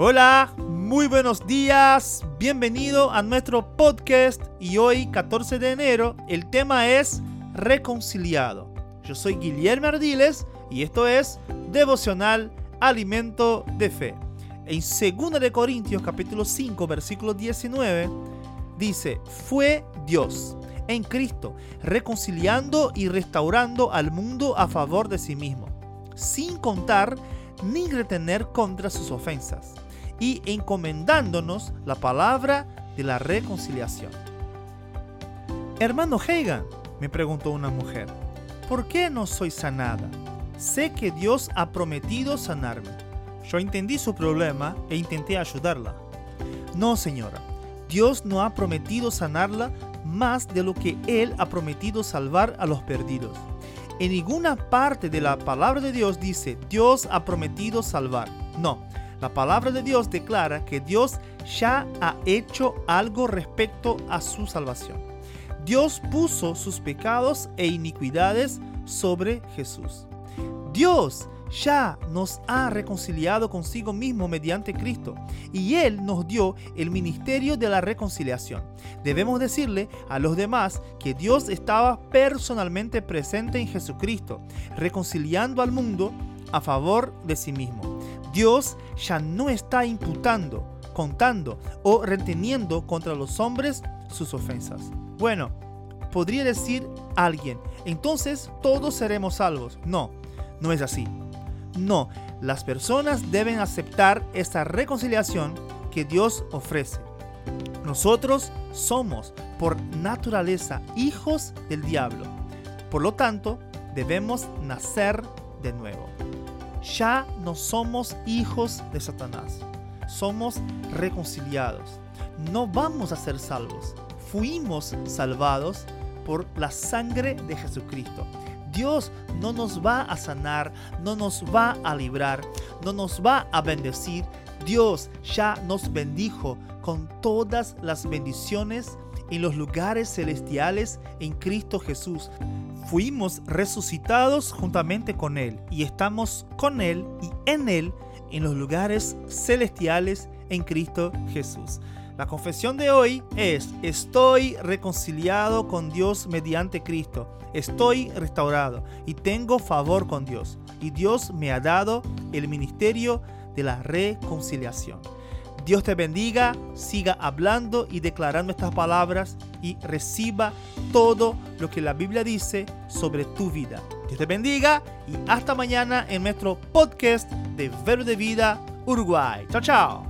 Hola, muy buenos días, bienvenido a nuestro podcast y hoy 14 de enero el tema es reconciliado. Yo soy Guillermo Ardiles y esto es Devocional Alimento de Fe. En 2 de Corintios capítulo 5 versículo 19 dice, fue Dios en Cristo reconciliando y restaurando al mundo a favor de sí mismo, sin contar ni retener contra sus ofensas y encomendándonos la palabra de la reconciliación. Hermano Hagan, me preguntó una mujer, ¿por qué no soy sanada? Sé que Dios ha prometido sanarme. Yo entendí su problema e intenté ayudarla. No, señora, Dios no ha prometido sanarla más de lo que Él ha prometido salvar a los perdidos. En ninguna parte de la palabra de Dios dice Dios ha prometido salvar. No, la palabra de Dios declara que Dios ya ha hecho algo respecto a su salvación. Dios puso sus pecados e iniquidades sobre Jesús. Dios ya nos ha reconciliado consigo mismo mediante Cristo y Él nos dio el ministerio de la reconciliación. Debemos decirle a los demás que Dios estaba personalmente presente en Jesucristo, reconciliando al mundo a favor de sí mismo. Dios ya no está imputando, contando o reteniendo contra los hombres sus ofensas. Bueno, podría decir alguien, entonces todos seremos salvos. No, no es así. No, las personas deben aceptar esta reconciliación que Dios ofrece. Nosotros somos por naturaleza hijos del diablo. Por lo tanto, debemos nacer de nuevo ya no somos hijos de Satanás. Somos reconciliados. No vamos a ser salvos. Fuimos salvados por la sangre de Jesucristo. Dios no nos va a sanar, no nos va a librar, no nos va a bendecir. Dios ya nos bendijo con todas las bendiciones en los lugares celestiales en Cristo Jesús fuimos resucitados juntamente con Él y estamos con Él y en Él en los lugares celestiales en Cristo Jesús. La confesión de hoy es, estoy reconciliado con Dios mediante Cristo, estoy restaurado y tengo favor con Dios. Y Dios me ha dado el ministerio de la reconciliación. Dios te bendiga, siga hablando y declarando estas palabras y reciba todo lo que la Biblia dice sobre tu vida. Dios te bendiga y hasta mañana en nuestro podcast de Verbo de Vida Uruguay. Chao, chao.